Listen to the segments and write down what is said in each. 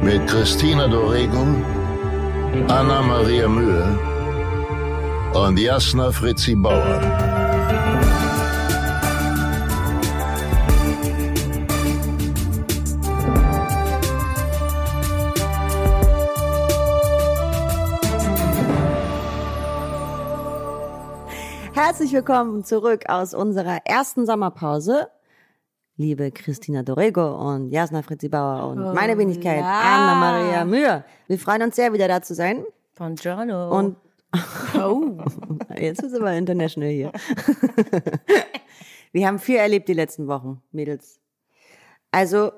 mit Christina Dorego, Anna Maria Mühe und Jasna Fritzi Bauer. Herzlich willkommen zurück aus unserer ersten Sommerpause. Liebe Christina Dorego und Jasna Fritzi Bauer und Oh, meine Wenigkeit ja. Anna-Maria Mühe. Wir freuen uns sehr, wieder da zu sein. Buongiorno. Und oh. jetzt ist aber international hier. Wir haben viel erlebt die letzten Wochen, Mädels. Also,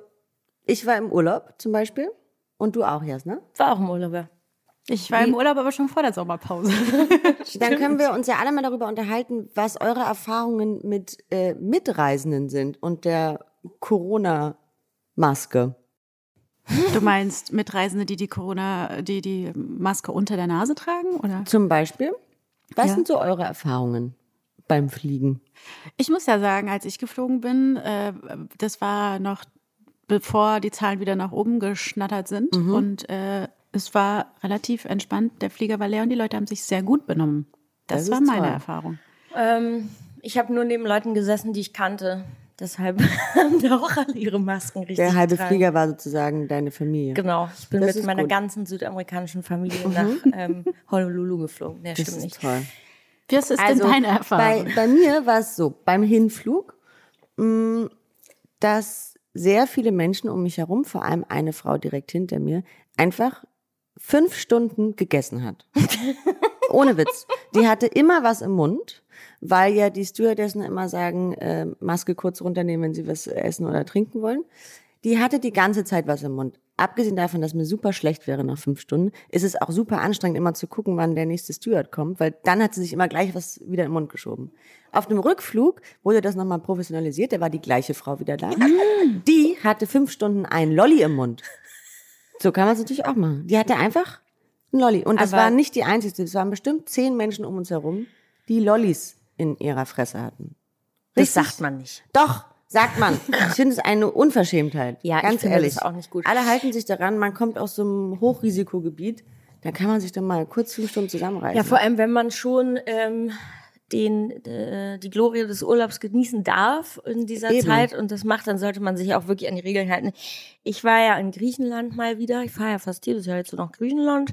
ich war im Urlaub zum Beispiel und du auch, Jasna. war auch im Urlaub. ja. Ich war im Urlaub, aber schon vor der Sommerpause. Dann können wir uns ja alle mal darüber unterhalten, was eure Erfahrungen mit äh, Mitreisenden sind und der Corona-Maske. Du meinst Mitreisende, die die Corona, die die Maske unter der Nase tragen, oder? Zum Beispiel. Was Ja. sind so eure Erfahrungen beim Fliegen? Ich muss ja sagen, als ich geflogen bin, äh, das war noch bevor die Zahlen wieder nach oben geschnattert sind und äh, es war relativ entspannt. Der Flieger war leer und die Leute haben sich sehr gut benommen. Das, Das war meine toll. Erfahrung. Ähm, ich habe nur neben Leuten gesessen, die ich kannte. Deshalb haben da auch alle ihre Masken richtig Der halbe getragen. Flieger war sozusagen deine Familie. Genau, ich bin Das mit meiner gut. ganzen südamerikanischen Familie nach ähm, Honolulu geflogen. Nee, Das stimmt ist nicht. toll. Was ist Also denn deine Erfahrung? bei, bei mir war es so, beim Hinflug, mh, dass sehr viele Menschen um mich herum, vor allem eine Frau direkt hinter mir, einfach fünf Stunden gegessen hat. Ohne Witz. Die hatte immer was im Mund, weil ja die Stewardessen immer sagen, äh, Maske kurz runternehmen, wenn sie was essen oder trinken wollen. Die hatte die ganze Zeit was im Mund. Abgesehen davon, dass mir super schlecht wäre nach fünf Stunden, ist es auch super anstrengend, immer zu gucken, wann der nächste Steward kommt, weil dann hat sie sich immer gleich was wieder im Mund geschoben. Auf dem Rückflug wurde das nochmal professionalisiert, da war die gleiche Frau wieder da. Die hatte fünf Stunden ein Lolli im Mund. So kann man es natürlich auch machen. Die hatte einfach ein Lolli. Und das Aber- war nicht die einzige. Es waren bestimmt zehn Menschen um uns herum, die Lollis in ihrer Fresse hatten. Das Richtig? sagt man nicht. Doch, sagt man. Ich finde es eine Unverschämtheit. Ja, ich ganz finde ehrlich. das auch nicht gut. Alle halten sich daran, man kommt aus so einem Hochrisikogebiet, da kann man sich dann mal kurz fünf Stunden zusammenreißen. Ja, vor allem, wenn man schon ähm, den, äh, die Glorie des Urlaubs genießen darf in dieser Eben. Zeit und das macht, dann sollte man sich auch wirklich an die Regeln halten. Ich war ja in Griechenland mal wieder. Ich fahre ja fast jedes Jahr jetzt so nach Griechenland.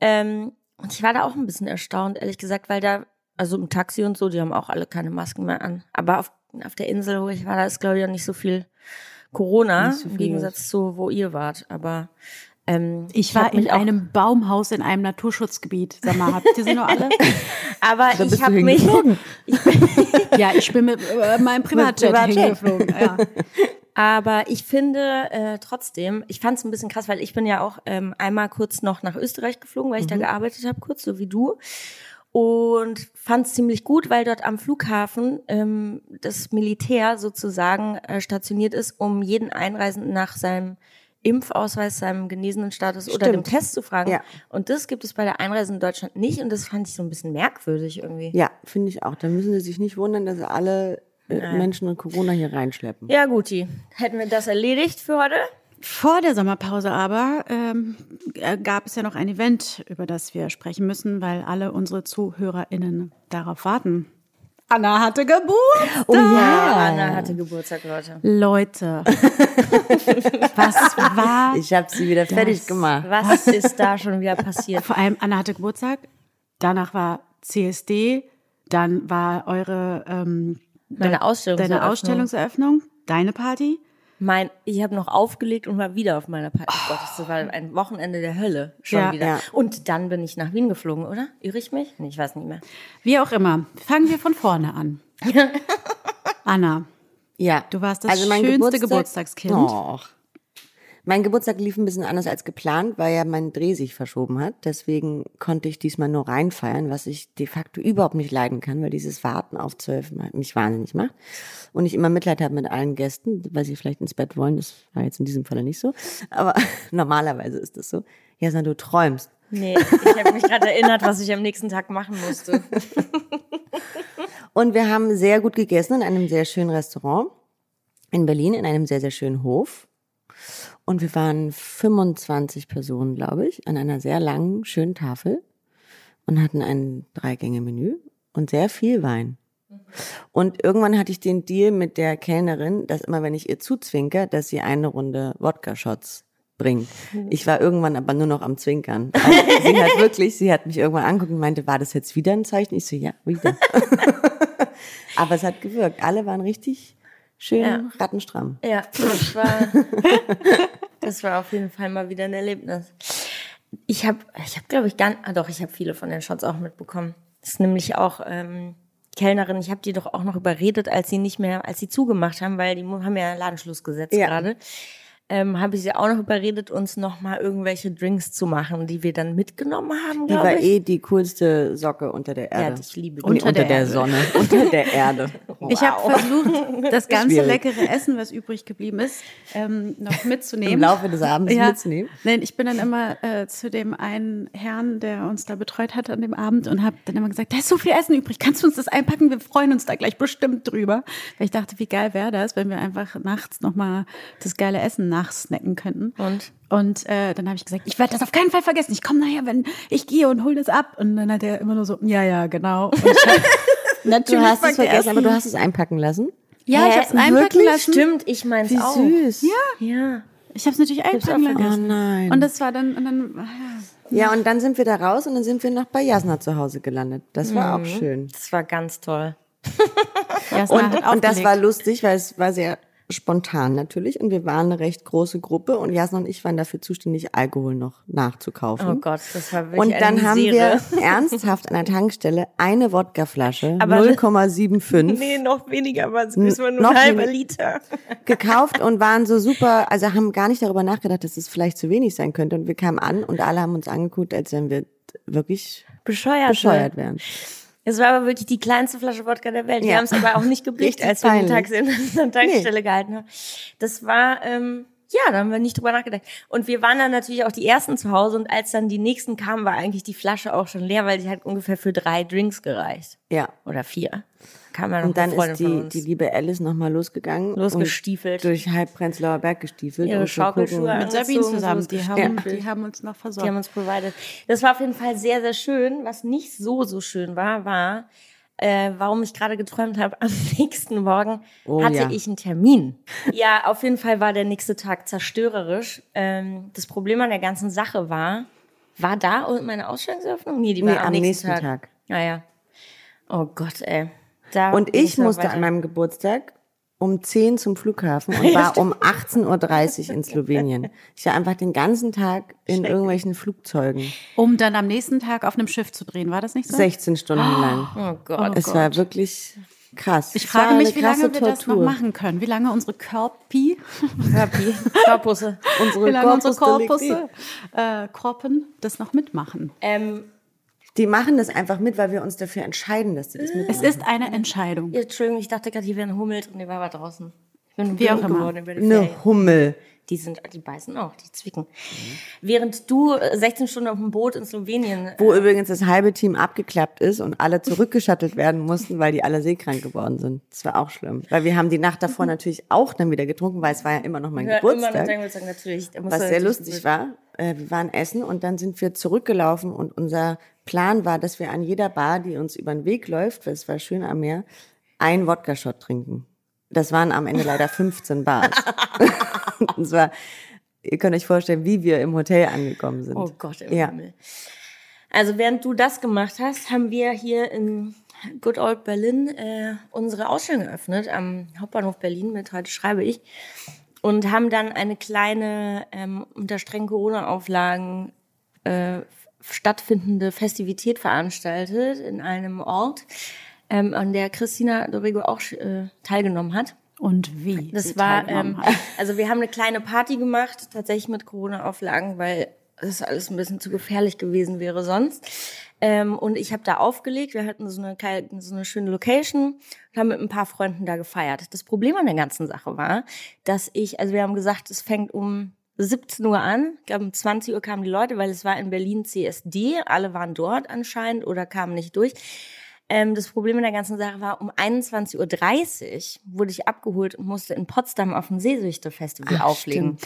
Ähm, und ich war da auch ein bisschen erstaunt, ehrlich gesagt, weil da, also im Taxi und so, die haben auch alle keine Masken mehr an. Aber auf, auf der Insel, wo ich war, da ist, glaube ich, auch nicht so viel Corona, so im viel Gegensatz zu, wo ihr wart. Aber ähm, ich war in einem Baumhaus in einem Naturschutzgebiet. Sag mal, habt ihr sie noch alle? Aber Da ich habe mich, hingeflogen. ja, ich bin mit äh, meinem Privatjet, Privatjet. hingeflogen. Ja. Aber ich finde äh, trotzdem, ich fand es ein bisschen krass, weil ich bin ja auch ähm, einmal kurz noch nach Österreich geflogen, weil ich da gearbeitet habe, kurz so wie du. Und fand es ziemlich gut, weil dort am Flughafen ähm, das Militär sozusagen äh, stationiert ist, um jeden Einreisenden nach seinem Impfausweis, seinem genesenen Status oder dem Stimmt. Test zu fragen. Ja. Und das gibt es bei der Einreise in Deutschland nicht und das fand ich so ein bisschen merkwürdig irgendwie. Ja, finde ich auch. Da müssen sie sich nicht wundern, dass alle äh, Menschen und Corona hier reinschleppen. Ja, guti. Hätten wir das erledigt für heute? Vor der Sommerpause aber ähm, äh, gab es ja noch ein Event, über das wir sprechen müssen, weil alle unsere ZuhörerInnen darauf warten. Anna hatte Geburtstag. Oh ja. Anna hatte Geburtstag, Leute. Leute, was war? Ich habe sie wieder fertig gemacht. Was ist da schon wieder passiert? Vor allem Anna hatte Geburtstag. Danach war CSD. Dann war eure ähm, Meine Ausstellungseröffnung. deine Ausstellungseröffnung, deine Party. Mein, ich habe noch aufgelegt und war wieder auf meiner Party. Oh. Gott, das war ein Wochenende der Hölle schon Ja, wieder. ja. Und dann bin ich nach Wien geflogen, oder? Irre ich mich? Nee, ich weiß nicht mehr. Wie auch immer. Fangen wir von vorne an. Anna, Ja. Du warst das Also mein schönste Geburtstag- Geburtstagskind. Och. Mein Geburtstag lief ein bisschen anders als geplant, weil ja mein Dreh sich verschoben hat. Deswegen konnte ich diesmal nur reinfeiern, was ich de facto überhaupt nicht leiden kann, weil dieses Warten auf zwölf mich wahnsinnig macht. Und ich immer Mitleid habe mit allen Gästen, weil sie vielleicht ins Bett wollen. Das war jetzt in diesem Falle nicht so. Aber normalerweise ist das so. Ja, sondern du träumst. Nee, ich habe mich gerade erinnert, was ich am nächsten Tag machen musste. Und wir haben sehr gut gegessen in einem sehr schönen Restaurant in Berlin, in einem sehr, sehr schönen Hof. Und wir waren 25 Personen, glaube ich, an einer sehr langen, schönen Tafel und hatten ein Dreigänge-Menü und sehr viel Wein. Und irgendwann hatte ich den Deal mit der Kellnerin, dass immer, wenn ich ihr zuzwinke, dass sie eine Runde Wodka-Shots bringt. Ich war irgendwann aber nur noch am Zwinkern. Also sie hat wirklich, sie hat mich irgendwann angeguckt und meinte, war das jetzt wieder ein Zeichen? Ich so, ja, wieder. aber es hat gewirkt. Alle waren richtig schön ja. rattenstramm. Ja, das war, das war auf jeden Fall mal wieder ein Erlebnis. Ich habe, ich habe, glaube ich, gar, ah doch, ich habe viele von den Shots auch mitbekommen. Das ist nämlich auch ähm, Kellnerin. Ich habe die doch auch noch überredet, als sie nicht mehr, als sie zugemacht haben, weil die haben ja Ladenschluss gesetzt ja. gerade ähm, habe ich sie auch noch überredet, uns noch mal irgendwelche Drinks zu machen, die wir dann mitgenommen haben. Die war ich. eh die coolste Socke unter der Erde. Ja, ich liebe unter, unter der, der Sonne, unter der Erde. Ich habe versucht, das ganze Schwierig. leckere Essen, was übrig geblieben ist, ähm, noch mitzunehmen. Im Laufe des Abends ja. mitzunehmen. Nein, ich bin dann immer äh, zu dem einen Herrn, der uns da betreut hat an dem Abend und habe dann immer gesagt, da ist so viel Essen übrig, kannst du uns das einpacken? Wir freuen uns da gleich bestimmt drüber. Weil ich dachte, wie geil wäre das, wenn wir einfach nachts noch mal das geile Essen nach nachsnacken könnten. Und? Und äh, dann habe ich gesagt, ich werde das auf keinen Fall vergessen. Ich komme nachher, wenn ich gehe und hol das ab. Und dann hat er immer nur so, ja, ja, genau. Natürlich du hast es vergessen, aber du hast es einpacken lassen. Ja, Hä? ich habe es einpacken Wirklich? lassen. Stimmt, ich meins auch. süß. Ja. Ja. Ich habe es natürlich einpacken lassen. Oh nein. Und das war dann, und dann ja. ja, und dann sind wir da raus und dann sind wir noch bei Jasna zu Hause gelandet. Das war mhm. auch schön. Das war ganz toll. und, und das war lustig, weil es war sehr spontan natürlich und wir waren eine recht große Gruppe und Jasna und ich waren dafür zuständig, Alkohol noch nachzukaufen. Oh Gott, das war wirklich Und dann haben wir ernsthaft an der Tankstelle eine Wodkaflasche, 0,75. Nee, noch weniger, aber es war nur ein halber Liter. Gekauft und waren so super, also haben gar nicht darüber nachgedacht, dass es vielleicht zu wenig sein könnte und wir kamen an und alle haben uns angeguckt, als wenn wir wirklich bescheuert, bescheuert wären. Es war aber wirklich die kleinste Flasche Wodka der Welt. Wir haben es aber auch nicht geblickt, als wir den Tag in der Tankstelle nee. gehalten haben. Das war, ähm, ja, da haben wir nicht drüber nachgedacht. Und wir waren dann natürlich auch die Ersten zu Hause und als dann die Nächsten kamen, war eigentlich die Flasche auch schon leer, weil sie hat ungefähr für drei Drinks gereicht. Ja. Oder vier kam ja noch Und dann ist die, die liebe Alice nochmal losgegangen. Losgestiefelt. Durch halb Prenzlauer Berg gestiefelt. Ihre Schaukelschuhe Mit Sabine zusammen. Die haben, ja. die haben uns noch versorgt. Die haben uns provided. Das war auf jeden Fall sehr, sehr schön. Was nicht so, so schön war, war, äh, warum ich gerade geträumt habe, am nächsten Morgen oh, hatte ja. ich einen Termin. Ja, auf jeden Fall war der nächste Tag zerstörerisch. Ähm, das Problem an der ganzen Sache war, war da meine Ausstellungseröffnung? Nee, die war nee, am, am, nächsten, nächsten Tag. Tag. Naja. Ah, oh Gott, ey. Da und ich musste weiter. an meinem Geburtstag um 10 zum Flughafen und war um 18.30 Uhr in Slowenien. Ich war einfach den ganzen Tag in irgendwelchen Flugzeugen. Um dann am nächsten Tag auf einem Schiff zu drehen, war das nicht so? 16 Stunden oh, lang. Oh Gott. Es oh war wirklich krass. Ich frage mich, wie lange wir das noch machen können. Wie lange unsere Körpi, Körpi, Korpusse, unsere wie lange unsere Korpusse, äh, Korpen das noch mitmachen. Ähm, die machen das einfach mit, weil wir uns dafür entscheiden, dass sie das mitmachen. Es ist eine Entscheidung. Ja, Entschuldigung, ich dachte gerade, hier wäre ein Hummel drin, die war aber draußen. Bin Wie auch geworden über die Eine Hummel. Die sind, die beißen auch, die zwicken. Mhm. Während du 16 Stunden auf dem Boot in Slowenien. Wo äh, übrigens das halbe Team abgeklappt ist und alle zurückgeschattelt werden mussten, weil die alle seekrank geworden sind. Das war auch schlimm. Weil wir haben die Nacht davor mhm. natürlich auch dann wieder getrunken, weil es war ja immer noch mein ja, Geburtstag. Immer noch Geburtstag, natürlich. Was sehr lustig war. Äh, wir waren essen und dann sind wir zurückgelaufen und unser Plan war, dass wir an jeder Bar, die uns über den Weg läuft, weil es war schön am Meer, einen Wodka-Shot trinken. Das waren am Ende leider 15 Bars. das war, ihr könnt euch vorstellen, wie wir im Hotel angekommen sind. Oh Gott, im ja. Himmel. Also während du das gemacht hast, haben wir hier in Good Old Berlin äh, unsere Ausstellung eröffnet am Hauptbahnhof Berlin mit heute schreibe ich und haben dann eine kleine ähm, unter strengen Corona-Auflagen äh, stattfindende Festivität veranstaltet in einem Ort, ähm, an der Christina Dorigo auch äh, teilgenommen hat. Und wie? Das war, ähm, also wir haben eine kleine Party gemacht, tatsächlich mit Corona-Auflagen, weil das alles ein bisschen zu gefährlich gewesen wäre sonst. Ähm, und ich habe da aufgelegt. Wir hatten so eine, so eine schöne Location und haben mit ein paar Freunden da gefeiert. Das Problem an der ganzen Sache war, dass ich, also wir haben gesagt, es fängt um 17 Uhr an. Ich glaube, um 20 Uhr kamen die Leute, weil es war in Berlin CSD. Alle waren dort anscheinend oder kamen nicht durch. Ähm, das Problem in der ganzen Sache war, um 21.30 Uhr wurde ich abgeholt und musste in Potsdam auf dem Seesüchte-Festival Ach, auflegen.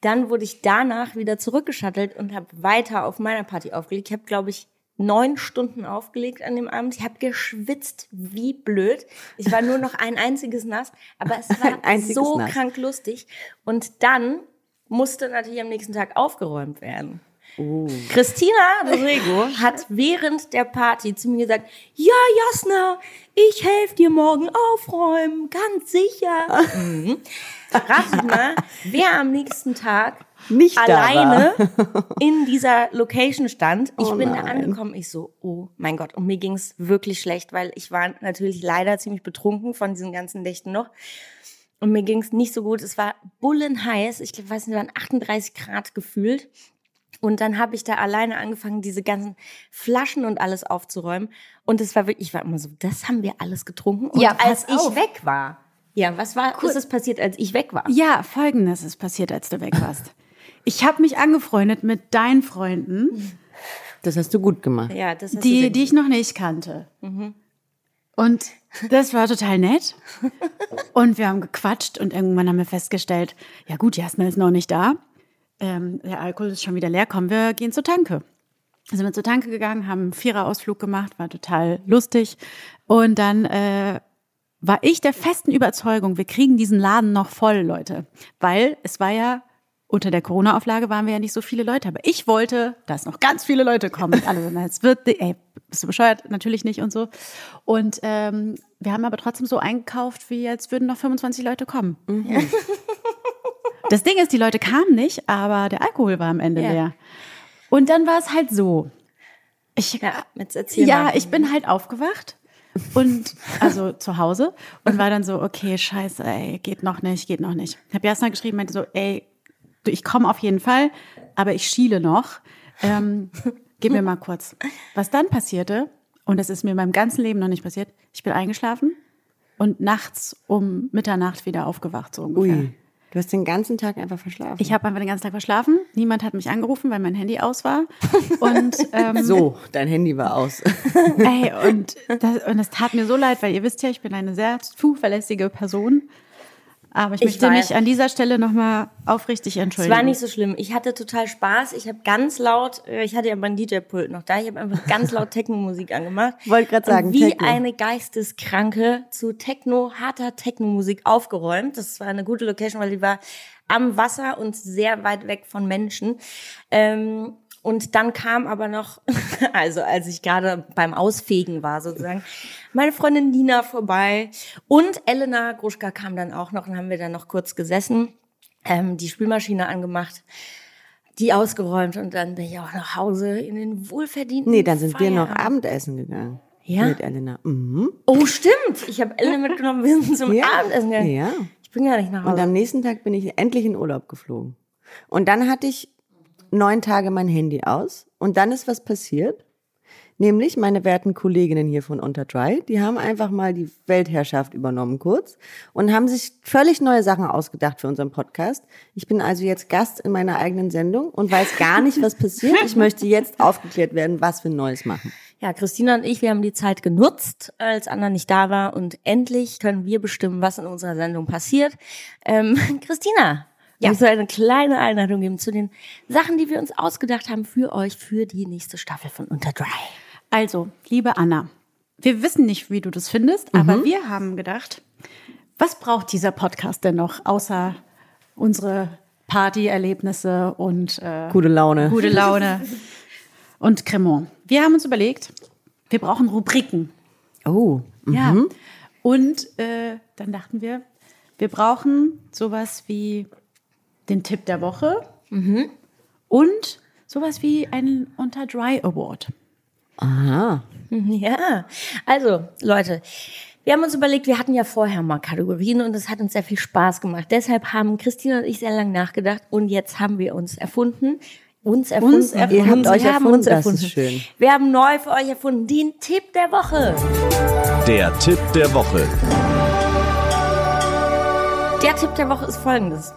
Dann wurde ich danach wieder zurückgeschattelt und habe weiter auf meiner Party aufgelegt. Ich habe, glaube ich, neun Stunden aufgelegt an dem Abend. Ich habe geschwitzt wie blöd. Ich war nur noch ein einziges nass, aber es war so Nass. krank lustig. Und dann musste natürlich am nächsten Tag aufgeräumt werden. Oh. Christina Dorego hat während der Party zu mir gesagt, ja, Jasna, ich helfe dir morgen aufräumen, ganz sicher. Mhm. Ratet mal, wer am nächsten Tag Nicht da alleine in dieser Location stand. Ich Oh bin da nein. angekommen, ich so, oh mein Gott. Und mir ging's wirklich schlecht, weil ich war natürlich leider ziemlich betrunken von diesen ganzen Nächten noch. Und mir ging's nicht so gut. Es war bullenheiß. Ich weiß nicht, waren 38 Grad gefühlt. Und dann habe ich da alleine angefangen, diese ganzen Flaschen und alles aufzuräumen. Und es war wirklich, ich war immer so, das haben wir alles getrunken. Und Ja, als ich auf. weg war, ja, was war, ist es passiert, als ich weg war? Ja, folgendes ist passiert, als du weg warst. Ich habe mich angefreundet mit deinen Freunden, Das hast du gut gemacht. Ja, das hast du die, die ich noch nicht kannte. Und das war total nett. Und wir haben gequatscht und irgendwann haben wir festgestellt, ja gut, Jasna ist noch nicht da. Ähm, der Alkohol ist schon wieder leer, komm, wir gehen zur Tanke. Sind wir zur Tanke gegangen, haben einen Viererausflug gemacht, war total lustig. Und dann äh, war ich der festen Überzeugung, wir kriegen diesen Laden noch voll, Leute. Weil es war ja, unter der Corona-Auflage waren wir ja nicht so viele Leute. Aber ich wollte, dass noch ganz viele Leute kommen. Und alle na, es wird, ey, bist du bescheuert? Natürlich nicht und so. Und ähm, wir haben aber trotzdem so eingekauft, wie als würden noch 25 Leute kommen. Das Ding ist, die Leute kamen nicht, aber der Alkohol war am Ende Ja. leer. Und dann war es halt so. Ich, Ja, ja, ich bin halt aufgewacht und also zu Hause und war dann so, okay, scheiße, ey, geht noch nicht, geht noch nicht. Hab Jasna geschrieben, meinte so, ey, ich komme auf jeden Fall, aber ich schiele noch. Ähm, gib mir mal kurz. Was dann passierte, und das ist mir in meinem ganzen Leben noch nicht passiert, ich bin eingeschlafen und nachts um Mitternacht wieder aufgewacht, so ungefähr. Ui. Du hast den ganzen Tag einfach verschlafen. Ich habe einfach den ganzen Tag verschlafen. Niemand hat mich angerufen, weil mein Handy aus war. Und ähm, so, dein Handy war aus. Ey, und das, und das tat mir so leid, weil ihr wisst ja, ich bin eine sehr zuverlässige Person. Aber ich, Ich möchte weiß. mich an dieser Stelle nochmal aufrichtig Es entschuldigen. war nicht so schlimm. Ich hatte total Spaß. Ich habe ganz laut, äh, ich hatte ja mein DJ-Pult noch da, ich habe einfach ganz laut Techno-Musik angemacht. Wollte Und sagen, Wie Techno. eine Geisteskranke zu Techno, harter Techno-Musik aufgeräumt. Das war eine gute Location, weil die war am Wasser und sehr weit weg von Menschen. Ähm, und dann kam aber noch, also als ich gerade beim Ausfegen war sozusagen, meine Freundin Nina vorbei und Elena Gruschka kam dann auch noch und haben wir dann noch kurz gesessen, ähm, die Spülmaschine angemacht, die ausgeräumt und dann bin ich auch nach Hause in den wohlverdienten Nee, dann sind wir noch Feierabend. Abendessen gegangen. Ja? Mit Elena. Mhm. Oh, stimmt. Ich habe Elena mitgenommen, wir sind zum Ja. Abendessen gegangen. Ja. Ich bin gar nicht nach Und Hause. am nächsten Tag bin ich endlich in Urlaub geflogen. Und dann hatte ich neun Tage mein Handy aus. Und dann ist was passiert. Nämlich meine werten Kolleginnen hier von Unterdry, die haben einfach mal die Weltherrschaft übernommen kurz und haben sich völlig neue Sachen ausgedacht für unseren Podcast. Ich bin also jetzt Gast in meiner eigenen Sendung und weiß gar nicht, was passiert. Ich möchte jetzt aufgeklärt werden, was wir Neues machen. Ja, Christina und ich, wir haben die Zeit genutzt, als Anna nicht da war und endlich können wir bestimmen, was in unserer Sendung passiert. Ähm, Christina, ja. muss eine kleine Einladung geben zu den Sachen, die wir uns ausgedacht haben für euch für die nächste Staffel von Unter Dry. Also, liebe Anna, wir wissen nicht, wie du das findest, aber wir haben gedacht, was braucht dieser Podcast denn noch, außer unsere Partyerlebnisse und äh, Gute Laune. gute Laune und Cremant. Wir haben uns überlegt, wir brauchen Rubriken. Oh, Ja. Und äh, dann dachten wir, wir brauchen sowas wie den Tipp der Woche und sowas wie einen Unter Dry Award. aha. Ja, also Leute, Wir haben uns überlegt, wir hatten ja vorher mal Kategorien und es hat uns sehr viel Spaß gemacht. Deshalb haben Christina und ich sehr lange nachgedacht und jetzt haben wir uns erfunden. Uns erfunden. Uns erfunden. Ihr habt euch wir haben erfunden, uns das erfunden. ist schön. Wir haben neu für euch erfunden den Tipp der Woche. Der Tipp der Woche. Der Tipp der Woche ist folgendes.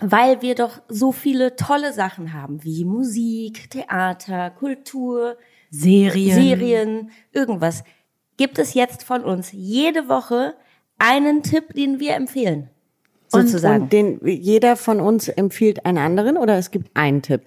Weil wir doch so viele tolle Sachen haben, wie Musik, Theater, Kultur, Serien. Serien, irgendwas, gibt es jetzt von uns jede Woche einen Tipp, den wir empfehlen. Sozusagen. Und den jeder von uns empfiehlt einen anderen oder es gibt einen Tipp?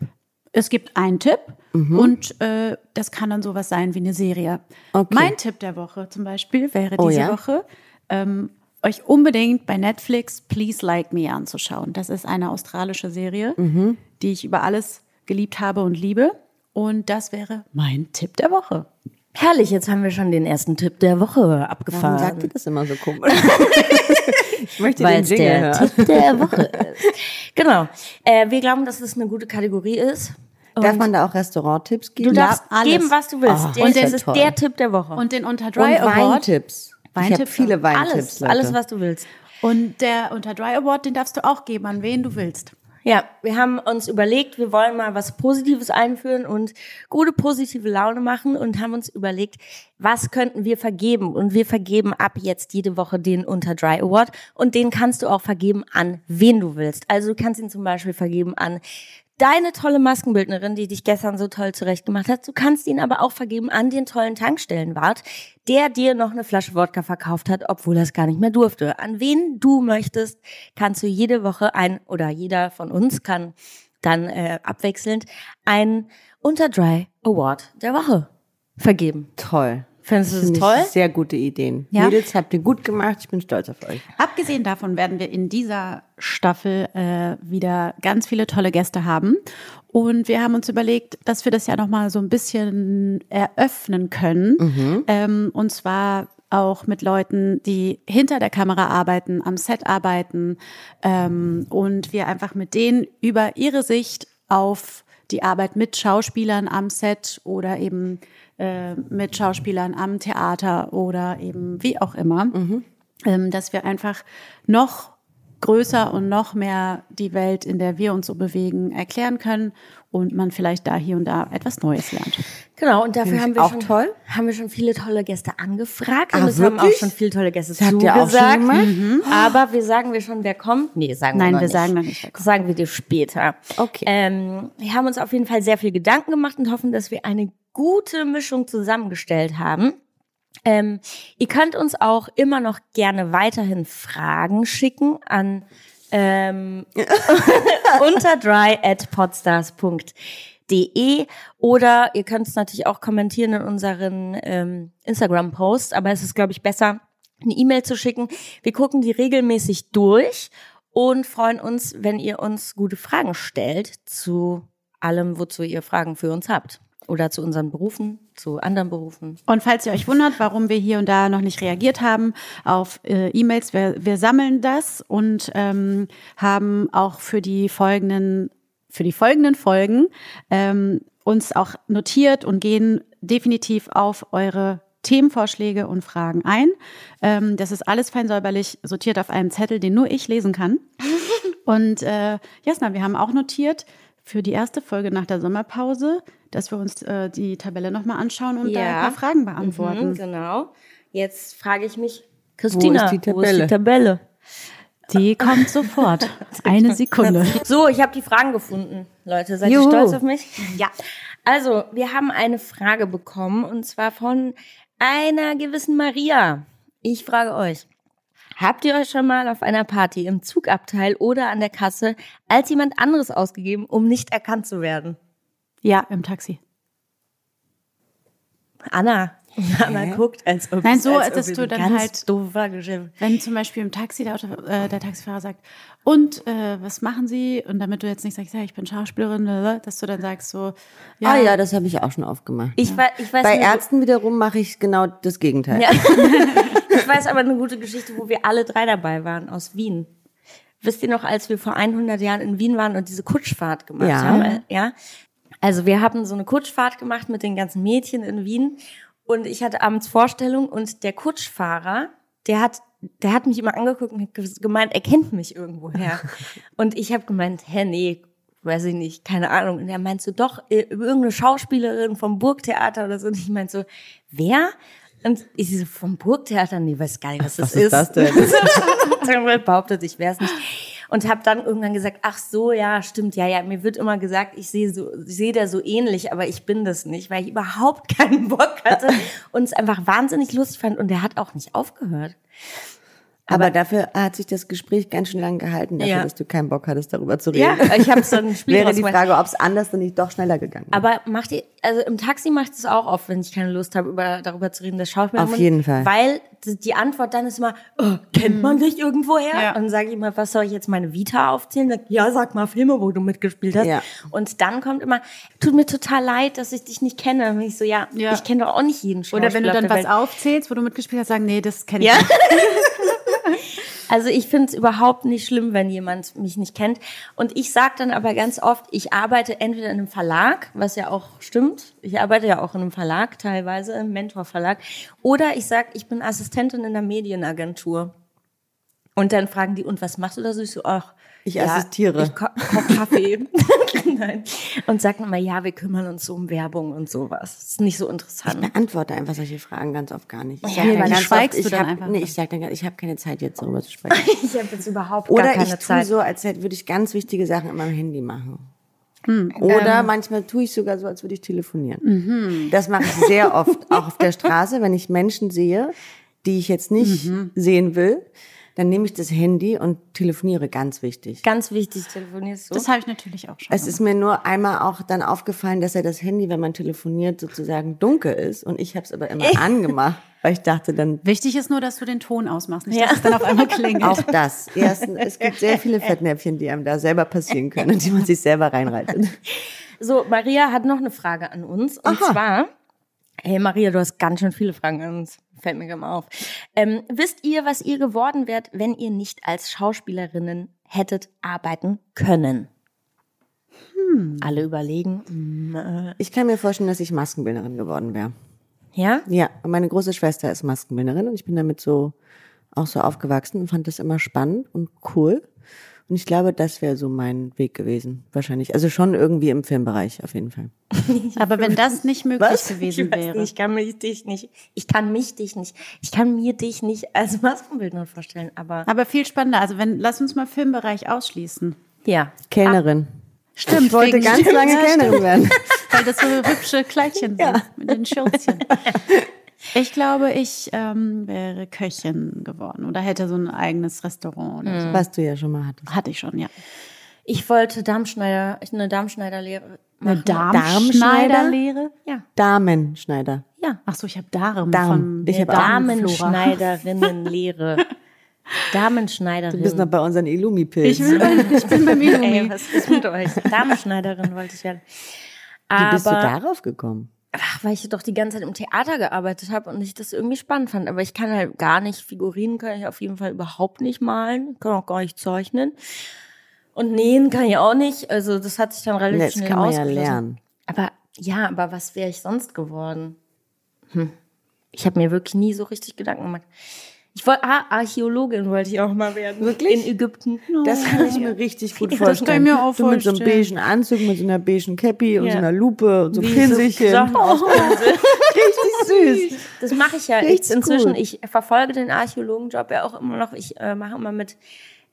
Es gibt einen Tipp Mhm. und äh, das kann dann sowas sein wie eine Serie. Okay. Mein Tipp der Woche zum Beispiel wäre Oh diese ja? Woche, ähm, euch unbedingt bei Netflix Please Like Me anzuschauen. Das ist eine australische Serie, Mhm. die ich über alles geliebt habe und liebe. Und das wäre mein Tipp der Woche. Herrlich, jetzt haben wir schon den ersten Tipp der Woche Warum abgefahren. sagt ihr das immer so komisch? ich möchte weil den es Jingle der hören. Tipp der Woche ist. Genau. Äh, wir glauben, dass es eine gute Kategorie ist. Darf man da auch Restauranttipps geben? Du darfst alles. geben, was du willst. Ah, Der- das ist ja das ist toll. der Tipp der Woche. Und den Unter Und Dry Award. Weintipps. Ich habe Weintipps viele. Weintipps, alles, Leute. alles, was du willst. Und der Unter Dry Award, den darfst du auch geben, an wen du willst. Ja, wir haben uns überlegt, wir wollen mal was Positives einführen und gute positive Laune machen und haben uns überlegt, was könnten wir vergeben? Und wir vergeben ab jetzt jede Woche den Unter Dry Award und den kannst du auch vergeben an wen du willst. Also du kannst ihn zum Beispiel vergeben an deine tolle Maskenbildnerin, die dich gestern so toll zurechtgemacht hat. Du kannst ihn aber auch vergeben an den tollen Tankstellenwart, der dir noch eine Flasche Wodka verkauft hat, obwohl er es gar nicht mehr durfte. An wen du möchtest, kannst du jede Woche ein oder jeder von uns kann dann äh, abwechselnd ein Unter Dry Award der Woche vergeben. Toll. Findest du das Finde toll? Sehr gute Ideen. Ja. Mädels, habt ihr gut gemacht. Ich bin stolz auf euch. Abgesehen davon werden wir in dieser Staffel äh, wieder ganz viele tolle Gäste haben. Und wir haben uns überlegt, dass wir das ja nochmal so ein bisschen eröffnen können. Ähm, und zwar auch mit Leuten, die hinter der Kamera arbeiten, am Set arbeiten. Ähm, und wir einfach mit denen über ihre Sicht auf die Arbeit mit Schauspielern am Set oder eben äh, mit Schauspielern am Theater oder eben wie auch immer, ähm, dass wir einfach noch größer und noch mehr die Welt, in der wir uns so bewegen, erklären können und man vielleicht da hier und da etwas Neues lernt. Genau, und dafür haben wir, auch schon, toll. haben wir schon viele tolle Gäste angefragt Ah, und es haben auch schon viele tolle Gäste Das habt ihr auch schon zugesagt. gemacht? Mhm. Aber wir sagen wir schon, wer kommt? Nee, sagen Nein, wir noch wir nicht. sagen noch nicht, wer Das sagen wir dir später. Okay. Ähm, wir haben uns auf jeden Fall sehr viel Gedanken gemacht und hoffen, dass wir eine gute Mischung zusammengestellt haben. Ähm, ihr könnt uns auch immer noch gerne weiterhin Fragen schicken an ähm, unterdry at podstars.de oder ihr könnt es natürlich auch kommentieren in unseren ähm, Instagram-Posts, aber es ist, glaube ich, besser, eine E-Mail zu schicken. Wir gucken die regelmäßig durch und freuen uns, wenn ihr uns gute Fragen stellt zu allem, wozu ihr Fragen für uns habt. Oder zu unseren Berufen, zu anderen Berufen. Und falls ihr euch wundert, warum wir hier und da noch nicht reagiert haben auf äh, E-Mails, wir, wir sammeln das und ähm, haben auch für die folgenden, für die folgenden Folgen ähm, uns auch notiert und gehen definitiv auf eure Themenvorschläge und Fragen ein. Ähm, das ist alles fein säuberlich sortiert auf einem Zettel, den nur ich lesen kann. Und äh, Jasna, wir haben auch notiert für die erste Folge nach der Sommerpause, dass wir uns äh, die Tabelle nochmal anschauen und da ein paar Fragen beantworten. Mhm, genau. Jetzt frage ich mich, Christina, ist die wo ist die Tabelle? Tabelle? Die kommt sofort. Eine Sekunde. So, ich habe die Fragen gefunden. Leute, seid Juhu. ihr stolz auf mich? Ja. Also, wir haben eine Frage bekommen und zwar von einer gewissen Maria. Ich frage euch, habt ihr euch schon mal auf einer Party im Zugabteil oder an der Kasse als jemand anderes ausgegeben, um nicht erkannt zu werden? Ja, im Taxi. Anna. Anna guckt, als ob Nein, so, als dass du dann ganz halt-. Wenn zum Beispiel im Taxi der, Auto, äh, der Taxifahrer sagt, und äh, was machen Sie? Und damit du jetzt nicht sagst, ja, ich bin Schauspielerin, dass du dann sagst so, ja, ah ja, das habe ich auch schon oft gemacht. Ich, wei- ich weiß Bei Ärzten wiederum mache ich genau das Gegenteil. Ja. ich weiß aber eine gute Geschichte, wo wir alle drei dabei waren aus Wien. Wisst ihr noch, als wir vor 100 Jahren in Wien waren und diese Kutschfahrt gemacht Ja. haben? Äh, Ja. Also wir haben so eine Kutschfahrt gemacht mit den ganzen Mädchen in Wien und ich hatte abends Vorstellung und der Kutschfahrer der hat, der hat mich immer angeguckt und gemeint, er kennt mich irgendwoher. und ich habe gemeint, hä, nee, weiß ich nicht, keine Ahnung. Und er meint so, doch, irgendeine Schauspielerin vom Burgtheater oder so. Und ich meinte so, wer? Und ich so, vom Burgtheater? Nee, weiß gar nicht, was das Was ist das denn? Dann behauptet, ich wäre es nicht. Und habe dann irgendwann gesagt, ach so, ja, stimmt, ja, ja, mir wird immer gesagt, ich sehe so, ich sehe der so ähnlich, aber ich bin das nicht, weil ich überhaupt keinen Bock hatte und es einfach wahnsinnig lustig fand und der hat auch nicht aufgehört. Aber, dafür hat sich das Gespräch ganz schön lang gehalten, dafür, Ja. dass du keinen Bock hattest, darüber zu reden. Ja, ich habe so ein Spiel Wäre die. Frage, ob es anders dann nicht doch schneller gegangen wäre. Aber macht ihr, also im Taxi macht es auch oft, wenn ich keine Lust habe, über, darüber zu reden, das Schauspiel. Auf jeden Fall. Weil die Antwort dann ist immer, oh, kennt man dich irgendwoher? Ja. Und dann sage ich immer, was soll ich jetzt meine Vita aufzählen? Sag, ja, sag mal Filme, wo du mitgespielt hast. Ja. Und dann kommt immer, tut mir total leid, dass ich dich nicht kenne. Und ich so, ja, Ja. ich kenne doch auch nicht jeden Schauspieler Oder wenn du dann was Welt. aufzählst, wo du mitgespielt hast, sagen, nee, das kenne ich Ja. nicht. Also ich finde es überhaupt nicht schlimm, wenn jemand mich nicht kennt. Und ich sage dann aber ganz oft, ich arbeite entweder in einem Verlag, was ja auch stimmt. Ich arbeite ja auch in einem Verlag teilweise, im Mentor-Verlag. Oder ich sage, ich bin Assistentin in einer Medienagentur. Und dann fragen die, und was machst du da so? Ich so, ach, Ich assistiere. Ich ko koche Kaffee. Nein. Und sagen immer, ja, wir kümmern uns so um Werbung und sowas. Das ist nicht so interessant. Ich beantworte einfach solche Fragen ganz oft gar nicht. Ich Ja, sag dann dann ganz schweigst oft, du ich dann hab, einfach. Nee, ich sag dann, ich habe keine Zeit jetzt darüber zu sprechen. Ich habe jetzt überhaupt Oder gar keine ich tue Zeit. so, als hätte, würde ich ganz wichtige Sachen in meinem Handy machen. Hm, Oder ähm. manchmal tue ich sogar so, als würde ich telefonieren. Mhm. Das mache ich sehr oft, auch auf der Straße, wenn ich Menschen sehe, die ich jetzt nicht Mhm. sehen will, dann nehme ich das Handy und telefoniere, ganz wichtig. Ganz wichtig, telefonierst du. Das habe ich natürlich auch schon. Es ist mir nur einmal auch dann aufgefallen, dass ja das Handy, wenn man telefoniert, sozusagen dunkel ist. Und ich habe es aber immer angemacht, weil ich dachte dann, Wichtig ist nur, dass du den Ton ausmachst, nicht, Ja. dass es dann auf einmal klingelt. auch das. Erstens, es gibt sehr viele Fettnäpfchen, die einem da selber passieren können und die man sich selber reinreitet. So, Maria hat noch eine Frage an uns. Und Aha. zwar, hey Maria, du hast ganz schön viele Fragen an uns. Fällt mir gerade mal auf. Ähm, wisst ihr, was ihr geworden wärt, wenn ihr nicht als Schauspielerinnen hättet arbeiten können? Alle überlegen. hm, Ich kann mir vorstellen, dass ich Maskenbildnerin geworden wäre. Ja? Ja, meine große Schwester ist Maskenbildnerin und ich bin damit so auch so aufgewachsen und fand das immer spannend und cool. Und ich glaube, das wäre so mein Weg gewesen, wahrscheinlich. Also schon irgendwie im Filmbereich auf jeden Fall. Aber wenn das nicht möglich Was? gewesen Ich wäre. nicht, ich kann mich dich nicht, ich kann mich dich nicht, ich kann mir dich nicht als Maskenbildnerin vorstellen, aber Aber viel spannender. Also wenn, lass uns mal Filmbereich ausschließen. ja. Kellnerin. Stimmt, Ich wollte ganz lange Ja, Kellnerin werden. Weil das so hübsche Kleidchen sind mit den Schürzchen. Ich glaube, ich ähm, wäre Köchin geworden oder hätte so ein eigenes Restaurant oder so. Was du ja schon mal hattest. Hatte ich schon, ja. Ich wollte Darmschneider, eine Darmschneiderlehre machen. Darmschneiderlehre? Ja, Damenschneider. ja. Ach so, ich habe Darm, Darm. von Ich hab. Damenschneiderinnenlehre. Damenschneiderin. Du bist noch bei unseren Illumi-Pilz. Ich, will, ich bin beim Ey, Ilumi. was ist mit euch? Damenschneiderin wollte ich werden. Wie Aber, bist du darauf gekommen? Ach, weil ich doch die ganze Zeit im Theater gearbeitet habe und ich das irgendwie spannend fand. Aber ich kann halt gar nicht, Figurinen kann ich auf jeden Fall überhaupt nicht malen, kann auch gar nicht zeichnen. Und nähen kann ich auch nicht. Also das hat sich dann relativ Das schnell kann man ja lernen. Aber ja, aber was wäre ich sonst geworden? Hm. Ich habe mir wirklich nie so richtig Gedanken gemacht. Ich wollte, ah, Archäologin wollte ich auch mal werden. Wirklich? In Ägypten. Das kann ich mir richtig gut Das vorstellen. kann ich mir auch du mit so einem vorstellen. beigen Anzug, mit so einer beigen Cappy und Ja. so einer Lupe und so Pinselchen. So Pinsel. Richtig süß. Das mache ich ja Richtig inzwischen. cool. Ich verfolge den Archäologenjob ja auch immer noch. Ich äh, mache immer mit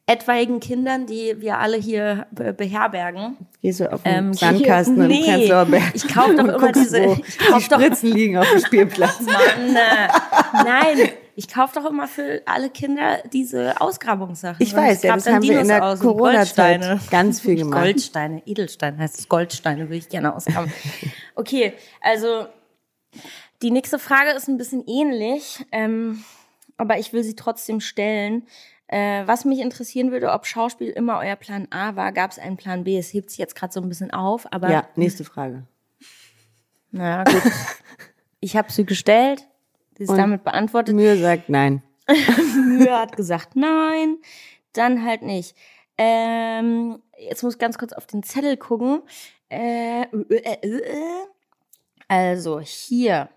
etwaigen Kindern, die wir alle hier be beherbergen. Gehst du auf den Ähm, Sandkasten hier- im nee. Prenzlauer Berg. Ich kauf doch und immer diese- Wo ich kauf die doch- Spritzen liegen auf dem Spielplatz. Mann, äh, nein. Ich kaufe doch immer für alle Kinder diese Ausgrabungssachen. Ich weiß, ja, das haben wir in Dinos der Corona-Zeit Goldsteine. ganz viel gemacht. Goldsteine, Edelsteine heißt es. Goldsteine würde ich gerne ausgraben. Okay, also die nächste Frage ist ein bisschen ähnlich, ähm, aber ich will sie trotzdem stellen. Äh, was mich interessieren würde, ob Schauspiel immer euer Plan A war, gab es einen Plan B? Es hebt sich jetzt gerade so ein bisschen auf, aber Ja, nächste Frage. naja, gut. ich habe sie gestellt, sie ist Und damit beantwortet. Mühe sagt nein. Mühe hat gesagt nein, dann halt nicht. Ähm, jetzt muss ich ganz kurz auf den Zettel gucken. Äh, äh, äh, äh. Also hier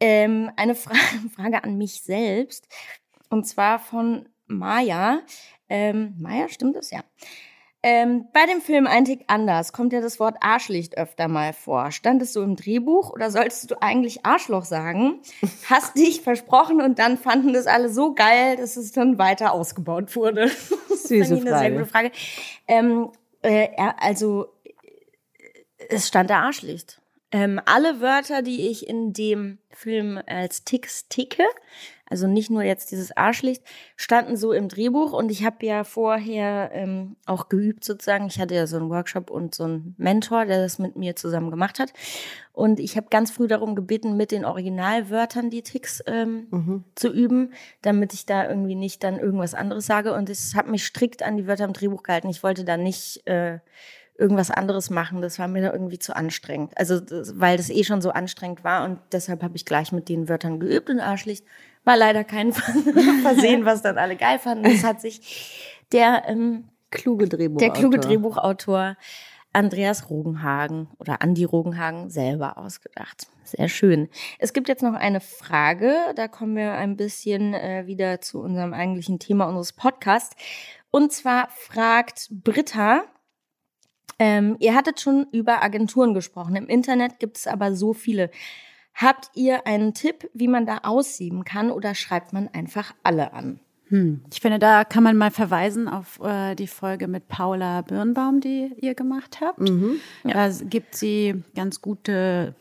ähm, eine Fra Frage an mich selbst. Und zwar von Maya. Ähm, Maya, stimmt das? Ja. Ähm, bei dem Film Ein Tick anders kommt ja das Wort Arschlicht öfter mal vor. Stand es so im Drehbuch oder solltest du eigentlich Arschloch sagen? Hast dich versprochen und dann fanden das alle so geil, dass es dann weiter ausgebaut wurde. Süße Eine sehr gute Frage. Ähm, äh, also es stand da Arschlicht. Ähm, alle Wörter, die ich in dem Film als Ticks ticke, also nicht nur jetzt dieses Arschlicht, standen so im Drehbuch und ich habe ja vorher ähm, auch geübt sozusagen. Ich hatte ja so einen Workshop und so einen Mentor, der das mit mir zusammen gemacht hat. Und ich habe ganz früh darum gebeten, mit den Originalwörtern die Ticks ähm, Mhm. zu üben, damit ich da irgendwie nicht dann irgendwas anderes sage. Und es hat mich strikt an die Wörter im Drehbuch gehalten. Ich wollte da nicht äh, irgendwas anderes machen. Das war mir da irgendwie zu anstrengend. Also, das, weil das eh schon so anstrengend war und deshalb habe ich gleich mit den Wörtern geübt und Arschlicht war leider kein Versehen, was dann alle geil fanden. Das hat sich der, ähm, Kluge Drehbuch. der kluge Drehbuchautor Andreas Rogenhagen oder Andi Rogenhagen selber ausgedacht. Sehr schön. Es gibt jetzt noch eine Frage, da kommen wir ein bisschen äh, wieder zu unserem eigentlichen Thema unseres Podcasts. Und zwar fragt Britta, ähm, ihr hattet schon über Agenturen gesprochen. Im Internet gibt es aber so viele. Habt ihr einen Tipp, wie man da aussieben kann oder schreibt man einfach alle an? Hm. Ich finde, da kann man mal verweisen auf äh, die Folge mit Paula Birnbaum, die ihr gemacht habt. Da gibt sie ganz gute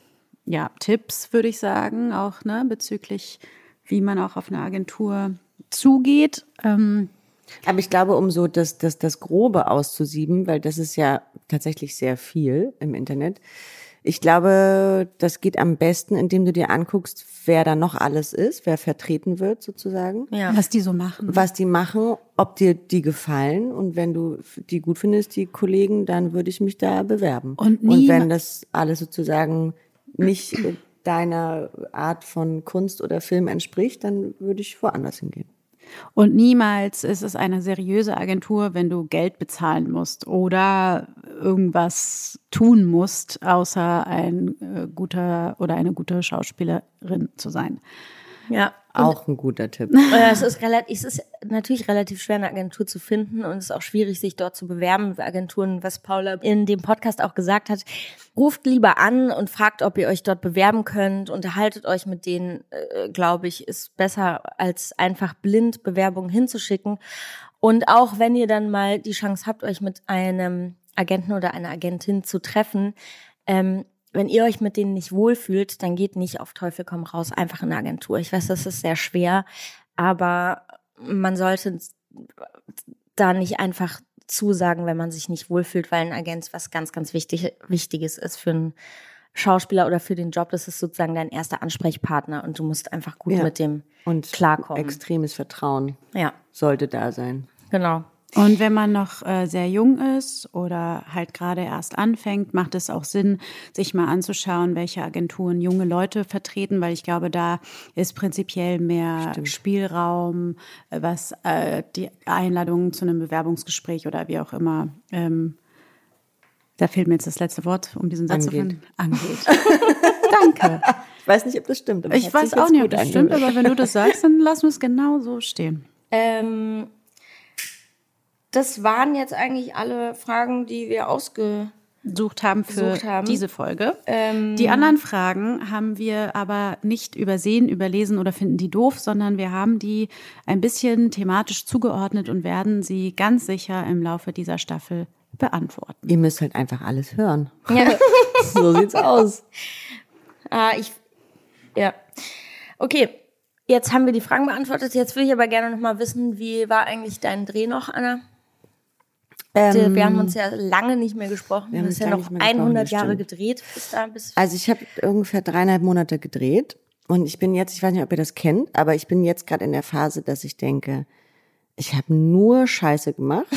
ja, Tipps, würde ich sagen, auch ne, bezüglich, wie man auch auf eine Agentur zugeht. Ähm, Aber ich glaube, um so das, das, das Grobe auszusieben, weil das ist ja tatsächlich sehr viel im Internet. Ich glaube, das geht am besten, indem du dir anguckst, wer da noch alles ist, wer vertreten wird sozusagen. Ja. was die so machen. Was die machen, ob dir die gefallen und wenn du die gut findest, die Kollegen, dann würde ich mich da bewerben. Und nie- wenn das alles sozusagen nicht äh, deiner Art von Kunst oder Film entspricht, dann würde ich woanders hingehen. Und niemals ist es eine seriöse Agentur, wenn du Geld bezahlen musst oder irgendwas tun musst, außer ein äh, guter oder eine gute Schauspielerin zu sein. Ja. Auch ein guter Tipp. Es ist, relativ, es ist natürlich relativ schwer, eine Agentur zu finden und es ist auch schwierig, sich dort zu bewerben. Agenturen, was Paula in dem Podcast auch gesagt hat, ruft lieber an und fragt, ob ihr euch dort bewerben könnt. Unterhaltet euch mit denen, äh, glaube ich, ist besser, als einfach blind Bewerbungen hinzuschicken. Und auch wenn ihr dann mal die Chance habt, euch mit einem Agenten oder einer Agentin zu treffen, ähm, wenn ihr euch mit denen nicht wohlfühlt, dann geht nicht auf Teufel komm raus einfach in eine Agentur. Ich weiß, das ist sehr schwer, aber man sollte da nicht einfach zusagen, wenn man sich nicht wohlfühlt, weil ein Agent was ganz, ganz wichtig, Wichtiges ist für einen Schauspieler oder für den Job. Das ist sozusagen dein erster Ansprechpartner und du musst einfach gut Ja. mit dem Und klarkommen. extremes Vertrauen Ja, sollte da sein. genau. Und wenn man noch äh, sehr jung ist oder halt gerade erst anfängt, macht es auch Sinn, sich mal anzuschauen, welche Agenturen junge Leute vertreten, weil ich glaube, da ist prinzipiell mehr Spielraum, äh, was äh, die Einladung zu einem Bewerbungsgespräch oder wie auch immer. Ähm, da fehlt mir jetzt das letzte Wort, um diesen Satz zu Angeht. finden. Angeht. Danke. Ich weiß nicht, ob das stimmt. aber Ich weiß auch nicht, ob das stimmt, aber wenn du das sagst, dann lassen wir es genau so stehen. Ähm, das waren jetzt eigentlich alle Fragen, die wir ausge... gesucht haben für haben. diese Folge. Ähm, Die anderen Fragen haben wir aber nicht übersehen, überlesen oder finden die doof, sondern wir haben die ein bisschen thematisch zugeordnet und werden sie ganz sicher im Laufe dieser Staffel beantworten. Ihr müsst halt einfach alles hören. Ja. So sieht's aus. Ah, ich. Ja. Okay. Jetzt haben wir die Fragen beantwortet. Jetzt will ich aber gerne noch mal wissen, wie war eigentlich dein Dreh noch, Anna? Ähm, wir haben uns ja lange nicht mehr gesprochen. wir haben uns ja noch nicht mehr gesprochen, 100 das Jahre gedreht. Bis da, bis Also ich habe ungefähr dreieinhalb Monate gedreht und ich bin jetzt, ich weiß nicht, ob ihr das kennt, aber ich bin jetzt gerade in der Phase, dass ich denke, ich habe nur Scheiße gemacht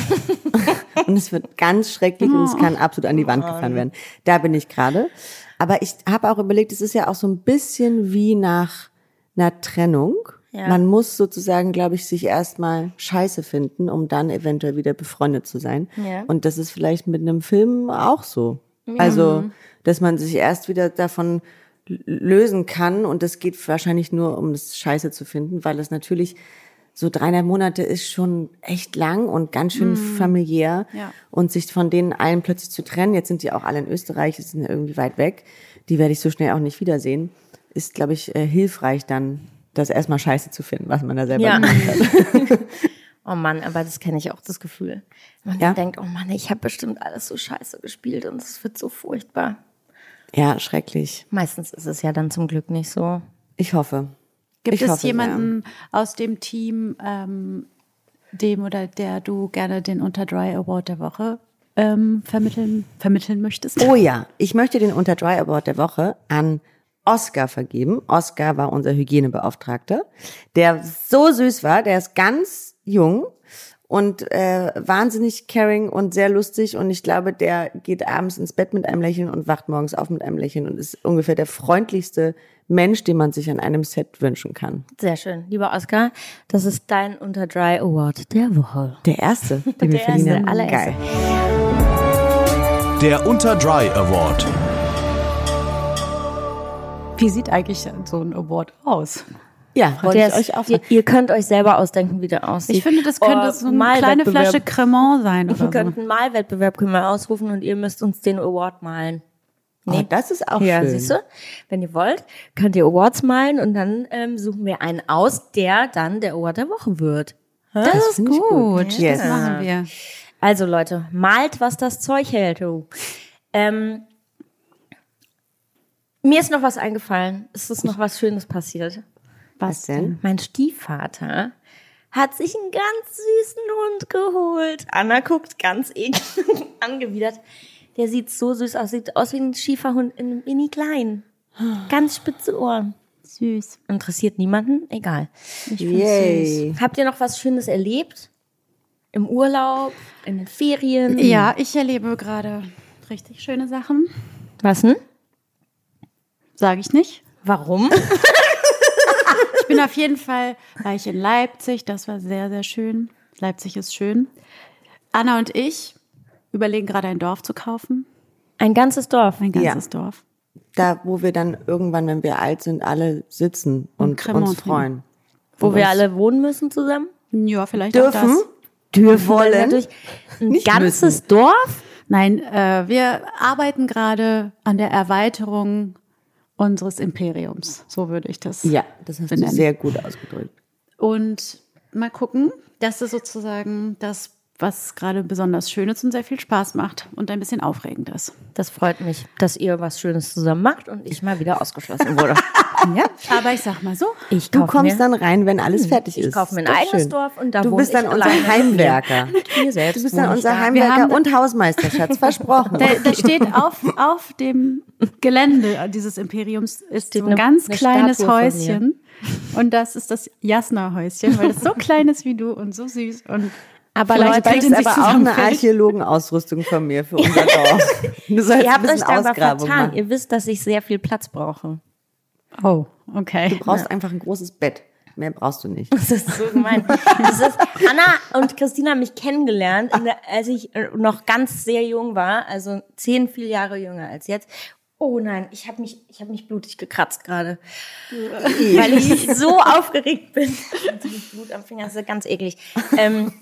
und es wird ganz schrecklich und es kann absolut an die Wand gefahren werden. Da bin ich gerade. Aber ich habe auch überlegt, es ist ja auch so ein bisschen wie nach einer Trennung. Ja. Man muss sozusagen, glaube ich, sich erstmal scheiße finden, um dann eventuell wieder befreundet zu sein. Ja. Und das ist vielleicht mit einem Film auch so. Also, dass man sich erst wieder davon lösen kann und es geht wahrscheinlich nur um das Scheiße zu finden, weil es natürlich so dreieinhalb Monate ist schon echt lang und ganz schön familiär. Ja. Und sich von denen allen plötzlich zu trennen, jetzt sind die auch alle in Österreich, sind ja irgendwie weit weg, die werde ich so schnell auch nicht wiedersehen, ist, glaube ich, äh, hilfreich dann, das erstmal scheiße zu finden, was man da selber Ja. gemacht hat. Oh Mann, aber das kenne ich auch, das Gefühl. Man Ja? denkt, oh Mann, ich habe bestimmt alles so scheiße gespielt und es wird so furchtbar. Ja, schrecklich. Meistens ist es ja dann zum Glück nicht so. Ich hoffe. Gibt ich es hoffe sehr. jemanden aus dem Team, ähm, dem oder der du gerne den Unterdry Award der Woche ähm, vermitteln, vermitteln möchtest? Oh ja, ich möchte den Unter Dry Award der Woche an Oscar vergeben. Oscar war unser Hygienebeauftragter, der so süß war, der ist ganz jung und äh, wahnsinnig caring und sehr lustig und ich glaube, der geht abends ins Bett mit einem Lächeln und wacht morgens auf mit einem Lächeln und ist ungefähr der freundlichste Mensch, den man sich an einem Set wünschen kann. Sehr schön. Lieber Oscar, das ist dein Unter Dry Award der Woche. Der erste, den wir Der verliehen erste, haben. allererste. Geil. Der Unter Dry Award. Wie sieht eigentlich so ein Award aus? Ja, wollte Der ich ist, euch auch ihr, ihr könnt euch selber ausdenken, wie der aussieht. Ich finde, das könnte Oh, so eine kleine. Flasche Cremant sein Wir oder so. könnten einen Malwettbewerb können wir ausrufen und ihr müsst uns den Award malen. Oh, das ist auch ja, schön. siehst du? Wenn ihr wollt, könnt ihr Awards malen und dann ähm, suchen wir einen aus, der dann der Award der Woche wird. Das, ist finde ich gut. gut. Das Yes. machen wir. Also Leute, malt, was das Zeug hält. Du. Ähm, mir ist noch was eingefallen. Es ist noch was Schönes passiert. Was denn? Mein Stiefvater hat sich einen ganz süßen Hund geholt. Anna guckt ganz eklig angewidert. Der sieht so süß aus. Sieht aus wie ein Schieferhund in mini klein. Ganz spitze Ohren. Süß. Interessiert niemanden? Egal. Ich find's süß. Yay. Habt ihr noch was Schönes erlebt? Im Urlaub? In den Ferien? Ja, ich erlebe gerade richtig schöne Sachen. Was denn? Sage ich nicht. Warum? Ich bin auf jeden Fall, war ich in Leipzig, das war sehr, sehr schön. Leipzig ist schön. Anna und ich überlegen gerade ein Dorf zu kaufen. Ein ganzes Dorf. Ein ganzes Dorf. Da, wo wir dann irgendwann, wenn wir alt sind, alle sitzen und, Cremant uns freuen. Wo Und wir alle wohnen müssen zusammen? Ja, vielleicht auch dürfen. das. Dürfen Wollen. Ein Nicht ganzes müssen. Dorf? Nein, äh, wir arbeiten gerade an der Erweiterung unseres Imperiums. So würde ich das. Ja, das hast du benennen. sehr gut ausgedrückt. Und mal gucken, das ist sozusagen das, was gerade besonders schön ist und sehr viel Spaß macht und ein bisschen aufregend ist. Das freut mich, dass ihr was Schönes zusammen macht und ich mal wieder ausgeschlossen wurde. Ja, aber ich sag mal so, Ich Du kommst mir, dann rein, wenn alles fertig ich ist. kaufe mir ein eigenes schön. Dorf und da Du bist dann ich unser. Heimwerker. Mir selbst Du bist dann ich unser. Heimwerker und Hausmeister, Schatz. Versprochen. da, da steht auf, auf dem Gelände dieses Imperiums ist so ein eine- ganz eine kleines Statue. Häuschen. Und das ist das Jasna-Häuschen, weil es so klein ist wie du und so süß. Und Aber Vielleicht Leute, kriegst aber auch eine. Archäologenausrüstung von mir für unser Dorf. Du sollst ihr habt euch da aber vertan. machen. Ihr wisst, dass ich sehr viel Platz brauche. Oh, okay. Du brauchst einfach ein großes Bett. Mehr brauchst du nicht. Das ist so gemein. Das ist, Anna und Christina haben mich kennengelernt, der, als ich äh, noch ganz sehr jung war, also zehn, viel Jahre jünger als jetzt. Oh nein, ich habe mich, ich habe mich blutig gekratzt gerade, weil ich so aufgeregt bin. Blut am Finger das ist ganz eklig. Ähm,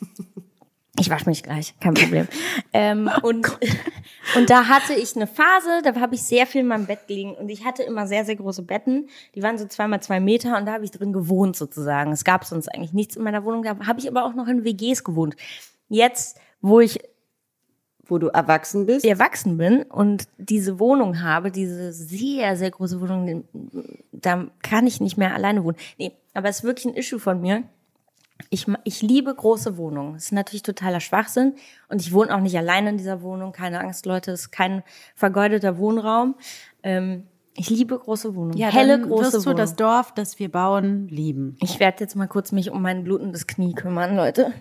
ich wasche mich gleich, kein Problem. Ähm, und, und da hatte ich eine Phase, da habe ich sehr viel in meinem Bett gelegen und ich hatte immer sehr, sehr große Betten. Die waren so zweimal zwei Meter und da habe ich drin gewohnt sozusagen. Es gab sonst eigentlich nichts in meiner Wohnung. Da habe ich aber auch noch in WGs gewohnt. Jetzt, wo ich Wo du erwachsen bist. erwachsen bin und diese Wohnung habe, diese sehr, sehr große Wohnung, da kann ich nicht mehr alleine wohnen. Nee, aber es ist wirklich ein Issue von mir. Ich, ich liebe große Wohnungen. Das ist natürlich totaler Schwachsinn. Und ich wohne auch nicht alleine in dieser Wohnung. Keine Angst, Leute, es ist kein vergeudeter Wohnraum. Ähm, ich liebe große Wohnungen. Ja, Helle, dann große wirst du Wohnungen. das Dorf, das wir bauen, lieben. ich werde jetzt mal kurz mich um mein blutendes Knie kümmern, Leute.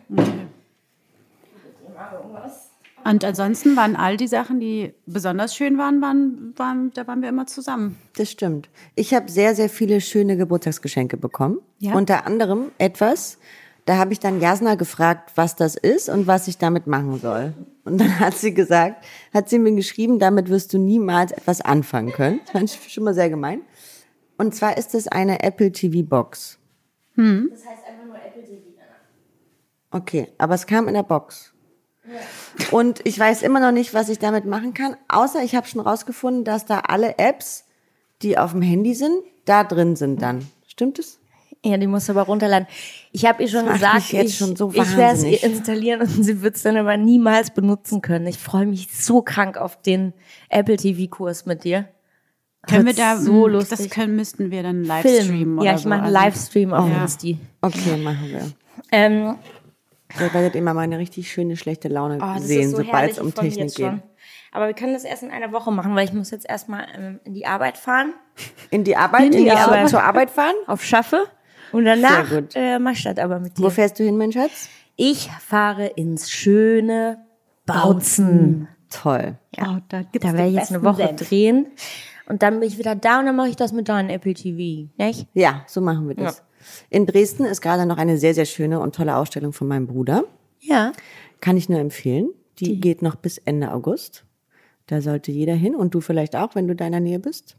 Und ansonsten waren all die Sachen, die besonders schön waren, waren, waren da waren wir immer zusammen. Das stimmt. Ich habe sehr, sehr viele schöne Geburtstagsgeschenke bekommen. Ja. Unter anderem etwas, da habe ich dann Jasna gefragt, was das ist und was ich damit machen soll. Und dann hat sie gesagt, hat sie mir geschrieben, damit wirst du niemals etwas anfangen können. Das fand ich schon mal sehr gemein. Und zwar ist es eine Apple TV Box. Das heißt einfach nur Apple TV. Okay, aber es kam in der Box. Und ich weiß immer noch nicht, was ich damit machen kann, außer ich habe schon rausgefunden, dass da alle Apps, die auf dem Handy sind, da drin sind dann. Stimmt es? Ja, die muss aber runterladen. Ich habe ihr schon macht gesagt, ich, schon so ich werde es ihr installieren und sie wird es dann aber niemals benutzen können. Ich freue mich so krank auf den Apple TV-Kurs mit dir. Können wir da so lustig. Das können, müssten wir dann live Film. streamen oder Ja, ich so. mache einen Also- Livestream auf Ja. Insti. Okay, machen wir. Ähm, Ihr werdet immer meine richtig schöne schlechte Laune oh, das sehen, so sobald es um Technik geht. schon. Aber wir können das erst in einer Woche machen, weil ich muss jetzt erstmal ähm, in die Arbeit fahren, In die Arbeit, In die in die Arbeit. Arbeit. zur Arbeit fahren? auf Schaffe und danach äh, mach ich das aber mit dir. Wo fährst du hin, mein Schatz? Ich fahre ins schöne Bautzen. Toll. Ja, Oh, da gibt's da werde ich jetzt eine Woche Senf. drehen und dann bin ich wieder da und dann mache ich das mit deinem Apple TV, nicht? Ja, so machen wir das. In Dresden ist gerade noch eine sehr, sehr schöne und tolle Ausstellung von meinem Bruder. Ja. Kann ich nur empfehlen. Die, geht noch bis Ende August. Da sollte jeder hin und du vielleicht auch, wenn du da in der Nähe bist.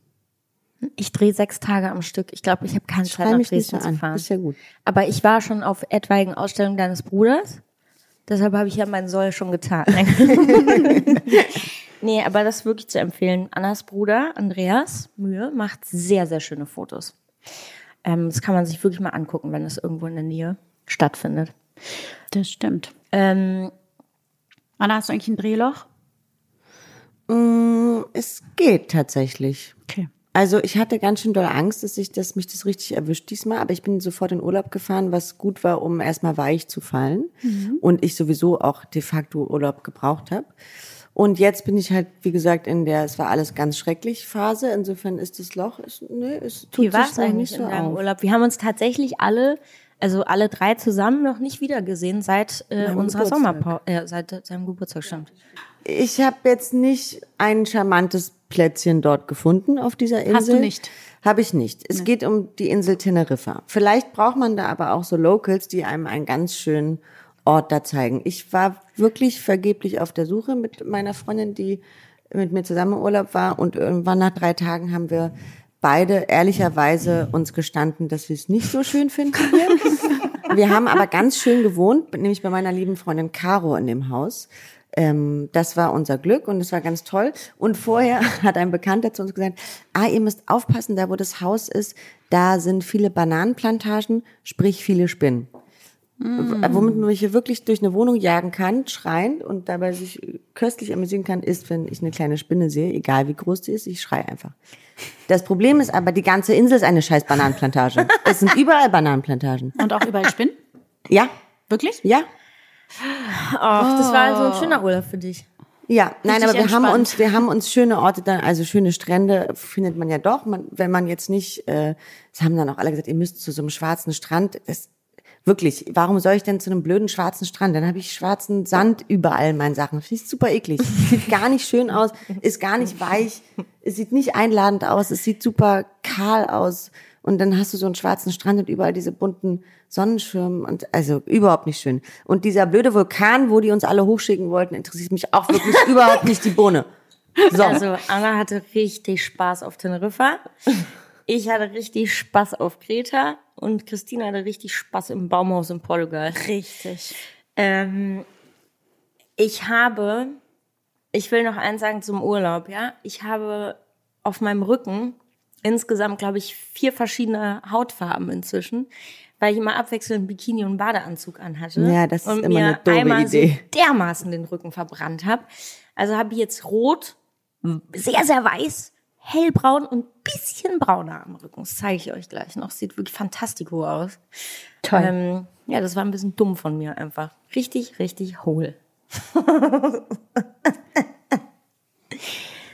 Ich drehe sechs Tage am Stück. Ich glaube, ich habe keine Zeit, nach mich nicht Dresden zu an. fahren. Ist ja gut. Aber ich war schon auf etwaigen Ausstellungen deines Bruders. Deshalb habe ich ja meinen Soll schon getan. nee, aber das ist wirklich zu empfehlen. Annas Bruder, Andreas Mühe, macht sehr, sehr schöne Fotos. Ähm, das kann man sich wirklich mal angucken, wenn es irgendwo in der Nähe stattfindet. Das stimmt. Ähm, Anna, hast du eigentlich ein Drehloch? Mm, Es geht tatsächlich. Okay. Also ich hatte ganz schön doll Angst, dass ich dass mich das richtig erwischt diesmal, aber ich bin sofort in Urlaub gefahren, was gut war, um erstmal weich zu fallen und ich sowieso auch de facto Urlaub gebraucht habe. Und jetzt bin ich halt, wie gesagt, in der, es war alles ganz schrecklich Phase. Insofern ist das Loch, ist, nee, es tut wie war sich es noch eigentlich nicht so in deinem auf. Urlaub? Wir haben uns tatsächlich alle, also alle drei zusammen noch nicht wiedergesehen seit äh, unserer. Sommerpause, äh, seit seinem Geburtstag stimmt. Ich habe jetzt nicht ein charmantes Plätzchen dort gefunden auf dieser Insel. Hast du nicht? Habe ich nicht. Es geht um die Insel Teneriffa. Vielleicht braucht man da aber auch so Locals, die einem einen ganz schönen Ort da zeigen. Ich war wirklich vergeblich auf der Suche mit meiner Freundin, die mit mir zusammen im Urlaub war und irgendwann nach drei Tagen haben wir beide ehrlicherweise uns gestanden, dass wir es nicht so schön finden hier. Wir haben aber ganz schön gewohnt, nämlich bei meiner lieben Freundin Caro in dem Haus. Ähm, das war unser Glück und es war ganz toll. Und vorher hat ein Bekannter zu uns gesagt, ah, ihr müsst aufpassen, da wo das Haus ist, da sind viele Bananenplantagen, sprich viele Spinnen. W- Womit man mich hier wirklich durch eine Wohnung jagen kann, schreiend und dabei sich köstlich amüsieren kann, ist, wenn ich eine kleine Spinne sehe, egal wie groß die ist, ich schreie einfach. Das Problem ist aber, die ganze Insel ist eine scheiß Bananenplantage. Es sind überall Bananenplantagen. Und auch überall Spinnen? Ja, Wirklich? ja, Ach, das war so ein schöner Urlaub für dich. Ja, nein, Richtig aber wir haben uns, wir haben uns schöne Orte dann, also schöne Strände findet man ja doch, man, wenn man jetzt nicht, äh, es haben dann auch alle gesagt, ihr müsst zu so einem schwarzen Strand, das, wirklich, warum soll ich denn zu einem blöden schwarzen Strand? Dann habe ich schwarzen Sand überall in meinen Sachen. Finde ich super eklig. Sieht gar nicht schön aus, ist gar nicht weich, es sieht nicht einladend aus, es sieht super kahl aus. Und dann hast du so einen schwarzen Strand und überall diese bunten Sonnenschirme und also überhaupt nicht schön. Und dieser blöde Vulkan, wo die uns alle hochschicken wollten, interessiert mich auch wirklich überhaupt nicht die Bohne. So. Also Anna hatte richtig Spaß auf Teneriffa. Ich hatte richtig Spaß auf Kreta und Christina hatte richtig Spaß im Baumhaus in Portugal. Richtig. Ähm, ich habe, ich will noch eins sagen zum Urlaub, ja. Ich habe auf meinem Rücken insgesamt, glaube ich, vier verschiedene Hautfarben inzwischen, weil ich immer abwechselnd Bikini und Badeanzug anhatte. Ja, das ist und immer mir eine doofe einmal Idee. so dermaßen den Rücken verbrannt habe. Also habe ich jetzt rot, sehr, sehr weiß, hellbraun und bisschen brauner am Rücken. Das zeige ich euch gleich noch. Sieht wirklich fantastico aus. Toll. Ähm, ja, das war ein bisschen dumm von mir einfach. Richtig, richtig hohl.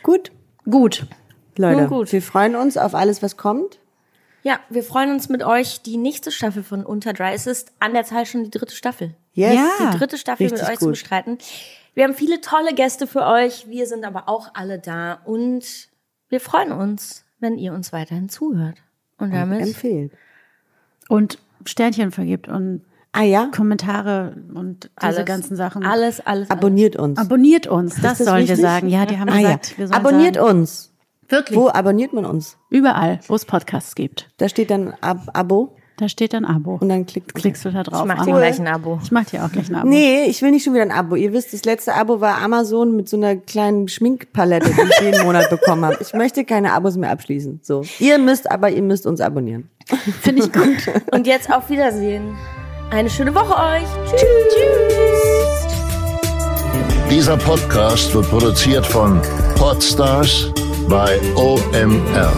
Gut, Gut. Leute, gut. wir freuen uns auf alles, was kommt. Ja, wir freuen uns mit euch die nächste Staffel von Unter Dry. Es ist an der Zahl schon die dritte Staffel. Yes. Ja. Die dritte Staffel mit Richtig euch zu gut. bestreiten. Wir haben viele tolle Gäste für euch. Wir sind aber auch alle da und wir freuen uns, wenn ihr uns weiterhin zuhört. Und damit Empfehlt. Und Sternchen vergibt und Ah ja, Kommentare und diese alles, ganzen Sachen. Alles, alles. abonniert uns. Abonniert uns, das, das sollen wir sagen. Ja, die haben Ah, ja. gesagt, wir sollen Abonniert sagen. uns. Wirklich? Wo abonniert man uns? Überall, wo es Podcasts gibt. Da steht dann Ab Abo. Da steht dann Abo. Und dann klickt klickst du da drauf. Ich mach dir gleich ein Abo. Ich mach dir auch gleich ein Abo. Nee, ich will nicht schon wieder ein Abo. Ihr wisst, das letzte Abo war Amazon mit so einer kleinen Schminkpalette, die ich jeden Monat bekommen habe. Ich möchte keine Abos mehr abschließen. So. Ihr müsst, aber ihr müsst uns abonnieren. Finde ich gut. Und jetzt auf Wiedersehen. Eine schöne Woche euch. Tschüss. Dieser Podcast wird produziert von Podstars bei OMR.